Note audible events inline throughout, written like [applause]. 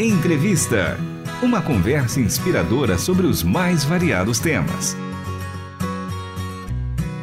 Entrevista. Uma conversa inspiradora sobre os mais variados temas.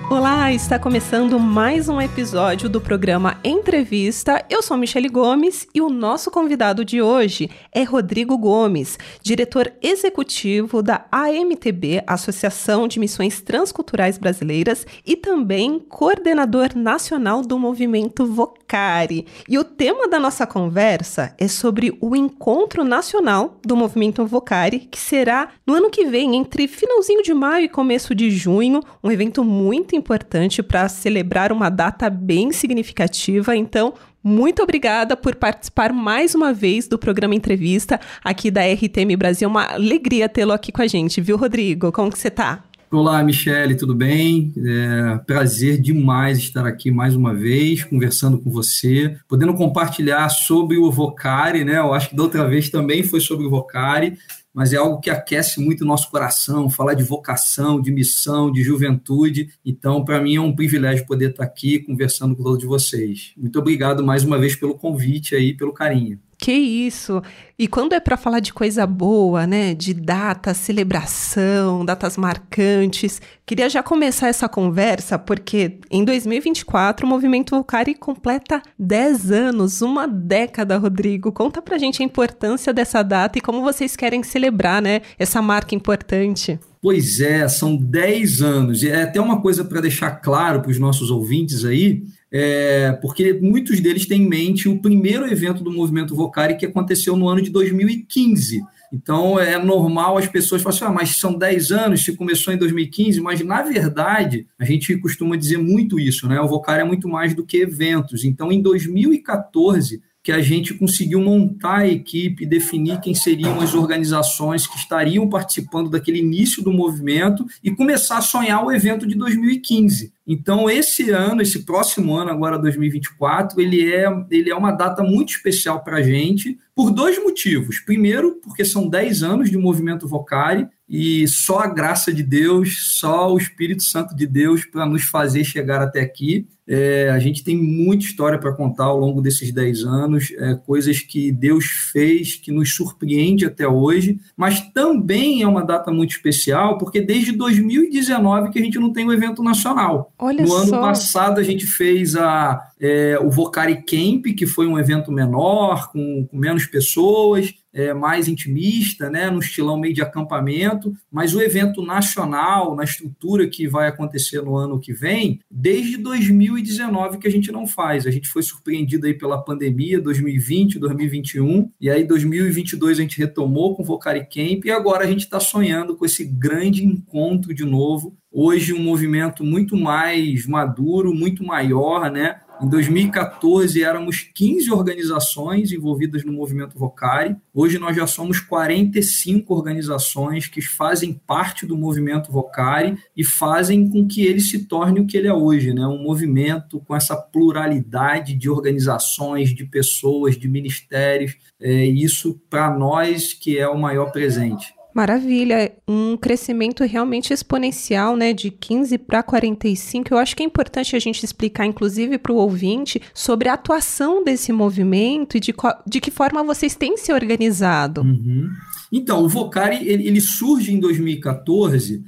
Olá, está começando mais um episódio do programa Entrevista. Eu sou Michele Gomes e o nosso convidado de hoje é Rodrigo Gomes, diretor executivo da AMTB, Associação de Missões Transculturais Brasileiras, e também coordenador nacional do movimento Vocari. E o tema da nossa conversa é sobre o encontro nacional do movimento Vocari, que será no ano que vem, entre finalzinho de maio e começo de junho, um evento muito importante para celebrar uma data bem significativa. Então, muito obrigada por participar mais uma vez do programa Entrevista aqui da RTM Brasil. Uma alegria tê-lo aqui com a gente, viu, Rodrigo? Como que você está? Olá, Michele, tudo bem? É prazer demais estar aqui mais uma vez, conversando com você, podendo compartilhar sobre o Vocari, né? Eu acho que da outra vez também foi sobre o Vocari, mas é algo que aquece muito o nosso coração, falar de vocação, de missão, de juventude. Então, para mim é um privilégio poder estar aqui conversando com todos vocês. Muito obrigado mais uma vez pelo convite aí, pelo carinho. Que isso! E quando é para falar de coisa boa, né, de data, celebração, datas marcantes, queria já começar essa conversa porque em 2024 o movimento Vocari completa 10 anos, uma década, Rodrigo. Conta pra gente a importância dessa data e como vocês querem celebrar, né, essa marca importante. Pois é, são 10 anos. E é até uma coisa para deixar claro para os nossos ouvintes aí, é, porque muitos deles têm em mente o primeiro evento do movimento Vocari que aconteceu no ano de 2015. Então é normal as pessoas falarem assim, ah, mas são 10 anos, se começou em 2015, mas na verdade a gente costuma dizer muito isso, né? O Vocari é muito mais do que eventos. Então em 2014 que a gente conseguiu montar a equipe, definir quem seriam as organizações que estariam participando daquele início do movimento e começar a sonhar o evento de 2015. Então, esse ano, esse próximo ano, agora 2024, ele é, ele é uma data muito especial para a gente, por dois motivos. Primeiro, porque são 10 anos de movimento Vocari, e só a graça de Deus, só o Espírito Santo de Deus para nos fazer chegar até aqui. É, a gente tem muita história para contar ao longo desses 10 anos, é, coisas que Deus fez, que nos surpreende até hoje, mas também é uma data muito especial, porque desde 2019 que a gente não tem um evento nacional. Olha no só. ano passado a gente fez a, é, o Vocari Camp, que foi um evento menor, com, com menos pessoas é, mais intimista, né, no estilão meio de acampamento, mas o evento nacional, na estrutura que vai acontecer no ano que vem, desde 2019 que a gente não faz. A gente foi surpreendido aí pela pandemia, 2020, 2021, e aí 2022 a gente retomou com o Vocari Camp, e agora a gente está sonhando com esse grande encontro de novo. Hoje um movimento muito mais maduro, muito maior, né? Em 2014 éramos 15 organizações envolvidas no movimento Vocari. Hoje nós já somos 45 organizações que fazem parte do movimento Vocari e fazem com que ele se torne o que ele é hoje, né? Um movimento com essa pluralidade de organizações, de pessoas, de ministérios. É isso para nós que é o maior presente. Maravilha, um crescimento realmente exponencial, né, de 15 para 45. Eu acho que é importante a gente explicar, inclusive, para o ouvinte, sobre a atuação desse movimento e de, de que forma vocês têm se organizado. Uhum. Então, o Vocari ele, ele surge em 2014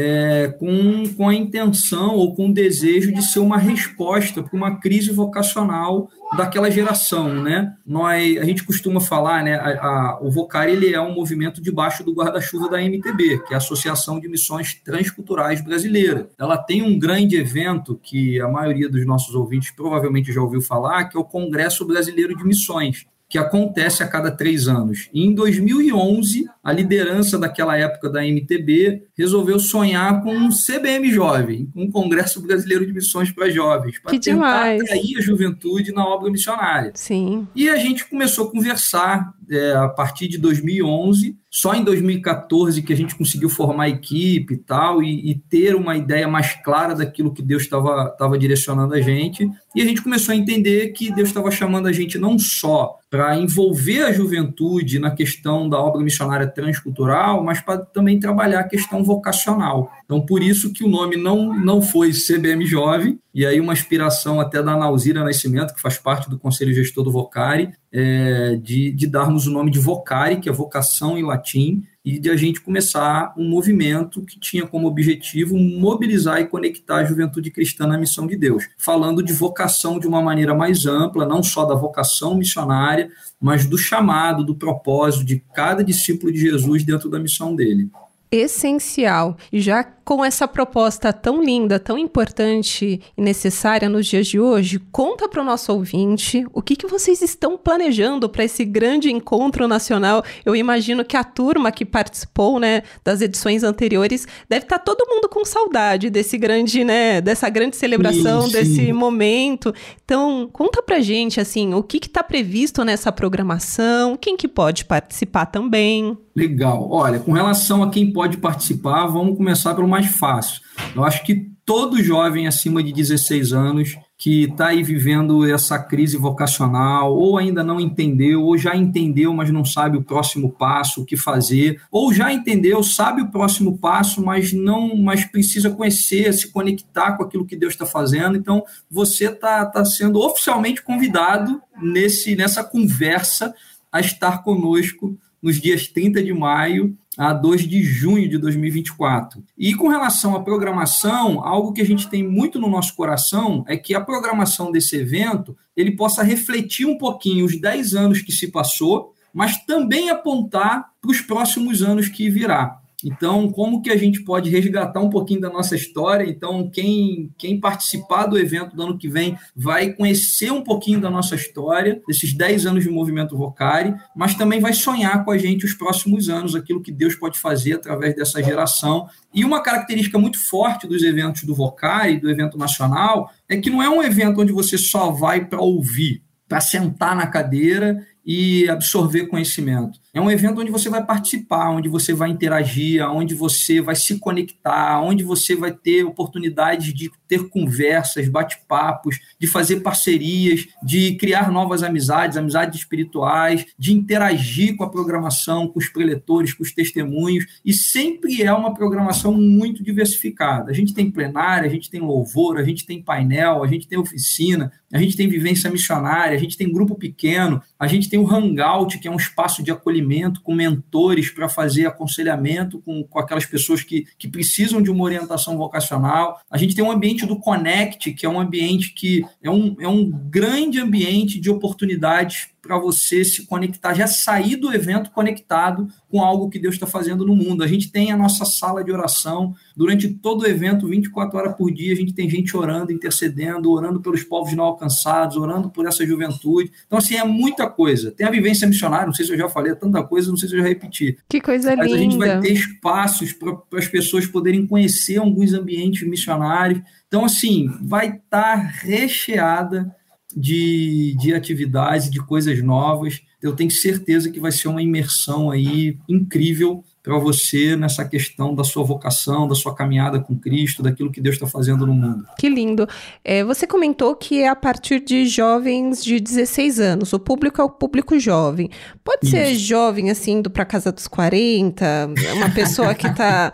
é, com, com a intenção ou com o desejo de ser uma resposta para uma crise vocacional daquela geração, né? Nós, a gente costuma falar, né? A, a, o Vocari ele é um movimento debaixo do guarda-chuva da MTB, que é a Associação de Missões Transculturais Brasileira. Ela tem um grande evento que a maioria dos nossos ouvintes provavelmente já ouviu falar, que é o Congresso Brasileiro de Missões que acontece a cada três anos. E em 2011, a liderança daquela época da MTB resolveu sonhar com um CBM Jovem, um Congresso Brasileiro de Missões para Jovens, para tentar demais. atrair a juventude na obra missionária. Sim. E a gente começou a conversar é, a partir de 2011 só em 2014 que a gente conseguiu formar a equipe e tal, e, e ter uma ideia mais clara daquilo que Deus estava direcionando a gente. E a gente começou a entender que Deus estava chamando a gente não só para envolver a juventude na questão da obra missionária transcultural, mas para também trabalhar a questão vocacional. Então, por isso que o nome não, não foi CBM Jovem, e aí uma inspiração até da Nauzira Nascimento, que faz parte do Conselho Gestor do Vocari, é, de, de darmos o nome de Vocari, que é vocação em latim, e de a gente começar um movimento que tinha como objetivo mobilizar e conectar a juventude cristã na missão de Deus, falando de vocação de uma maneira mais ampla, não só da vocação missionária, mas do chamado, do propósito de cada discípulo de Jesus dentro da missão dele essencial. E já com essa proposta tão linda, tão importante e necessária nos dias de hoje, conta para o nosso ouvinte o que, que vocês estão planejando para esse grande encontro nacional. Eu imagino que a turma que participou, né, das edições anteriores deve estar tá todo mundo com saudade desse grande, né, dessa grande celebração, sim, sim. desse momento. Então, conta para gente assim, o que está previsto nessa programação, quem que pode participar também. Legal. Olha, com relação a quem pode participar, vamos começar pelo mais fácil. Eu acho que todo jovem acima de 16 anos que está aí vivendo essa crise vocacional, ou ainda não entendeu, ou já entendeu, mas não sabe o próximo passo, o que fazer, ou já entendeu, sabe o próximo passo, mas não, mas precisa conhecer, se conectar com aquilo que Deus está fazendo. Então, você está tá sendo oficialmente convidado nesse nessa conversa a estar conosco nos dias 30 de maio a 2 de junho de 2024. E com relação à programação, algo que a gente tem muito no nosso coração é que a programação desse evento ele possa refletir um pouquinho os 10 anos que se passou, mas também apontar para os próximos anos que virá. Então, como que a gente pode resgatar um pouquinho da nossa história? Então, quem, quem participar do evento do ano que vem vai conhecer um pouquinho da nossa história, desses 10 anos de movimento Vocari, mas também vai sonhar com a gente os próximos anos, aquilo que Deus pode fazer através dessa geração. E uma característica muito forte dos eventos do Vocari, do evento nacional, é que não é um evento onde você só vai para ouvir, para sentar na cadeira e absorver conhecimento. É um evento onde você vai participar, onde você vai interagir, onde você vai se conectar, onde você vai ter oportunidades de ter conversas, bate-papos, de fazer parcerias, de criar novas amizades, amizades espirituais, de interagir com a programação, com os preletores, com os testemunhos, e sempre é uma programação muito diversificada. A gente tem plenária, a gente tem louvor, a gente tem painel, a gente tem oficina, a gente tem vivência missionária, a gente tem grupo pequeno, a gente tem o Hangout, que é um espaço de acolhimento com mentores para fazer aconselhamento com, com aquelas pessoas que, que precisam de uma orientação vocacional. A gente tem um ambiente do Connect, que é um ambiente que é um, é um grande ambiente de oportunidades para você se conectar, já sair do evento conectado com algo que Deus está fazendo no mundo. A gente tem a nossa sala de oração durante todo o evento, 24 horas por dia, a gente tem gente orando, intercedendo, orando pelos povos não alcançados, orando por essa juventude. Então, assim, é muita coisa. Tem a vivência missionária, não sei se eu já falei, é tanta coisa, não sei se eu já repeti. Que coisa Mas linda. a gente vai ter espaços para as pessoas poderem conhecer alguns ambientes missionários. Então, assim, vai estar tá recheada de, de atividades, de coisas novas. Eu tenho certeza que vai ser uma imersão aí incrível para você nessa questão da sua vocação, da sua caminhada com Cristo, daquilo que Deus está fazendo no mundo. Que lindo. É, você comentou que é a partir de jovens de 16 anos. O público é o público jovem. Pode Isso. ser jovem, assim, indo para casa dos 40, uma pessoa que está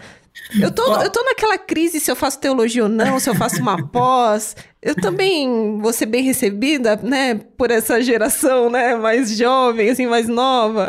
[laughs] eu tô, eu tô naquela crise se eu faço teologia ou não, se eu faço uma pós. Eu também vou ser bem recebida, né, por essa geração, né, mais jovem, assim, mais nova.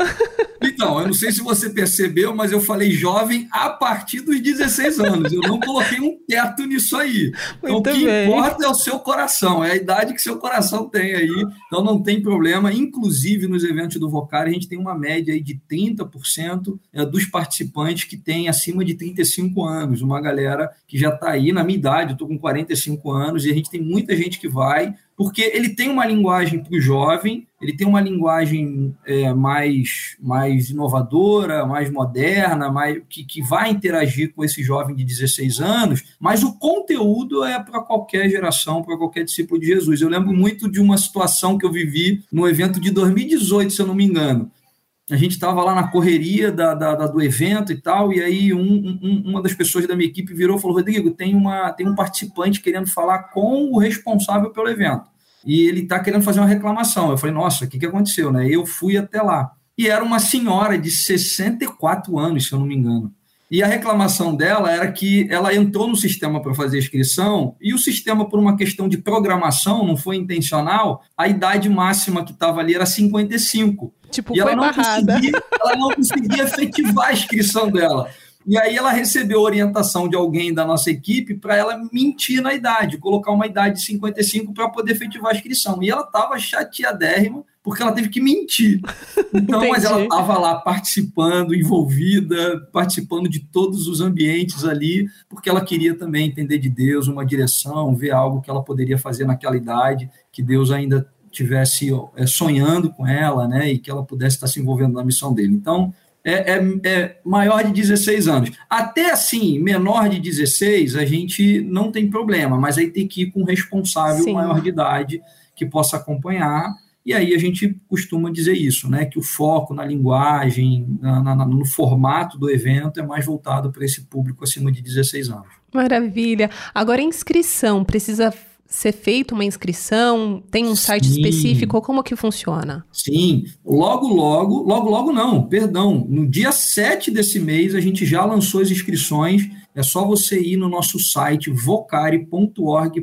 Então, eu não sei se você percebeu, mas eu falei jovem a partir dos 16 anos. Eu não coloquei um teto nisso aí. Então, o que bem. importa é o seu coração, é a idade que seu coração tem aí. Então, não tem problema. Inclusive, nos eventos do Vocar, a gente tem uma média aí de 30% é, dos participantes que têm acima de 35 anos. Uma galera que já está aí na minha idade, eu estou com 45 anos, e a gente tem muita gente que vai, porque ele tem uma linguagem para o jovem, ele tem uma linguagem é, mais, mais inovadora, mais moderna, mais, que, que vai interagir com esse jovem de 16 anos, mas o conteúdo é para qualquer geração, para qualquer discípulo de Jesus. Eu lembro muito de uma situação que eu vivi no evento de 2018, se eu não me engano a gente estava lá na correria da, da, da, do evento e tal, e aí um, um, uma das pessoas da minha equipe virou e falou: Rodrigo, tem, uma, tem um participante querendo falar com o responsável pelo evento. E ele está querendo fazer uma reclamação. Eu falei, nossa, o que, que aconteceu? Né? Eu fui até lá. E era uma senhora de 64 anos, se eu não me engano. E a reclamação dela era que ela entrou no sistema para fazer a inscrição e o sistema, por uma questão de programação, não foi intencional, a idade máxima que estava ali era 55. Tipo, e ela não, [laughs] ela não conseguia efetivar a inscrição dela. E aí ela recebeu orientação de alguém da nossa equipe para ela mentir na idade, colocar uma idade de 55 para poder efetivar a inscrição. E ela estava chateadérrima porque ela teve que mentir. Então, mas ela estava lá participando, envolvida, participando de todos os ambientes ali, porque ela queria também entender de Deus, uma direção, ver algo que ela poderia fazer naquela idade, que Deus ainda tivesse é, sonhando com ela, né, e que ela pudesse estar se envolvendo na missão dele. Então, é, é, é, maior de 16 anos. Até assim, menor de 16, a gente não tem problema, mas aí tem que ir com um responsável Sim. maior de idade que possa acompanhar e aí a gente costuma dizer isso, né? Que o foco na linguagem, na, na, no formato do evento é mais voltado para esse público acima de 16 anos. Maravilha. Agora, a inscrição precisa ser feita uma inscrição? Tem um site Sim. específico? Como que funciona? Sim, logo, logo, logo, logo não, perdão. No dia 7 desse mês, a gente já lançou as inscrições é só você ir no nosso site vocare.org.br,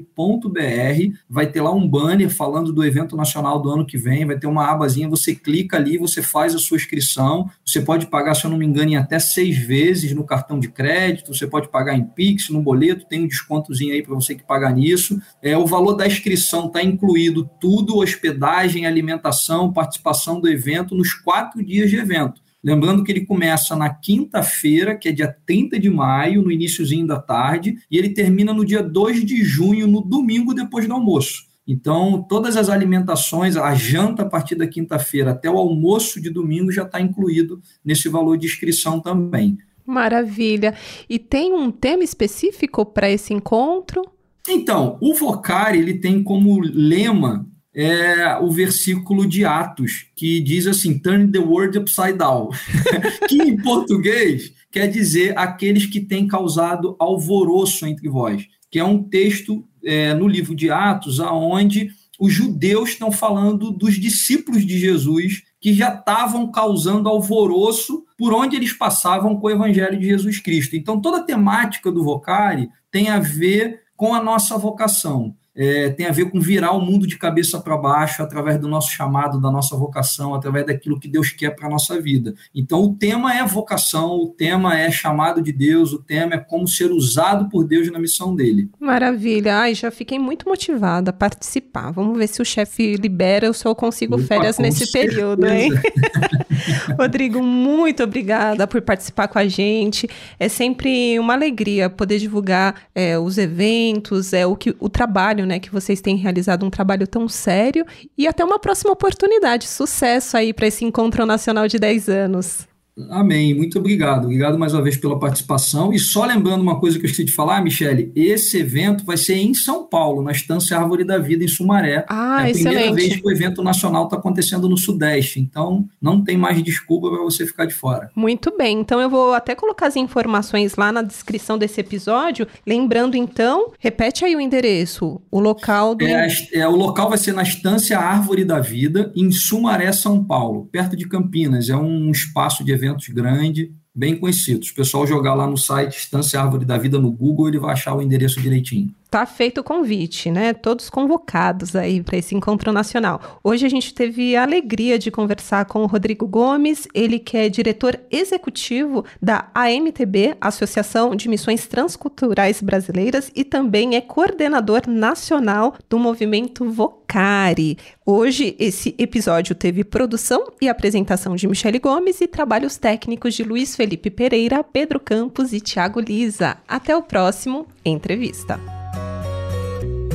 vai ter lá um banner falando do evento nacional do ano que vem, vai ter uma abazinha, você clica ali, você faz a sua inscrição, você pode pagar, se eu não me engano, em até seis vezes no cartão de crédito, você pode pagar em Pix, no boleto, tem um descontozinho aí para você que pagar nisso. É, o valor da inscrição está incluído tudo, hospedagem, alimentação, participação do evento, nos quatro dias de evento. Lembrando que ele começa na quinta-feira, que é dia 30 de maio, no iníciozinho da tarde, e ele termina no dia 2 de junho, no domingo depois do almoço. Então, todas as alimentações, a janta a partir da quinta-feira até o almoço de domingo já está incluído nesse valor de inscrição também. Maravilha. E tem um tema específico para esse encontro? Então, o Vocari ele tem como lema é o versículo de Atos, que diz assim: Turn the world upside down. [laughs] que em português quer dizer aqueles que têm causado alvoroço entre vós, que é um texto é, no livro de Atos, aonde os judeus estão falando dos discípulos de Jesus que já estavam causando alvoroço por onde eles passavam com o evangelho de Jesus Cristo. Então, toda a temática do Vocari tem a ver com a nossa vocação é, tem a ver com virar o mundo de cabeça para baixo através do nosso chamado, da nossa vocação, através daquilo que Deus quer para a nossa vida. Então, o tema é vocação, o tema é chamado de Deus, o tema é como ser usado por Deus na missão dele. Maravilha. Ai, já fiquei muito motivada a participar. Vamos ver se o chefe libera ou se eu consigo Opa, férias nesse certeza. período, hein? [laughs] [laughs] Rodrigo, muito obrigada por participar com a gente. É sempre uma alegria poder divulgar é, os eventos, é o, que, o trabalho né, que vocês têm realizado um trabalho tão sério e até uma próxima oportunidade. Sucesso aí para esse encontro nacional de 10 anos. Amém. Muito obrigado. Obrigado mais uma vez pela participação. E só lembrando uma coisa que eu esqueci de falar, Michele, esse evento vai ser em São Paulo, na Estância Árvore da Vida, em Sumaré. Ah, é a excelente. primeira vez que o evento nacional está acontecendo no Sudeste. Então, não tem mais desculpa para você ficar de fora. Muito bem. Então, eu vou até colocar as informações lá na descrição desse episódio. Lembrando, então, repete aí o endereço, o local do. É, é, o local vai ser na Estância Árvore da Vida, em Sumaré, São Paulo, perto de Campinas. É um espaço de evento eventos grandes, bem conhecidos. O pessoal jogar lá no site Estância Árvore da Vida no Google, ele vai achar o endereço direitinho tá feito o convite, né? Todos convocados aí para esse encontro nacional. Hoje a gente teve a alegria de conversar com o Rodrigo Gomes, ele que é diretor executivo da AMTB, Associação de Missões Transculturais Brasileiras, e também é coordenador nacional do movimento Vocari. Hoje esse episódio teve produção e apresentação de Michele Gomes e trabalhos técnicos de Luiz Felipe Pereira, Pedro Campos e Tiago Lisa. Até o próximo entrevista.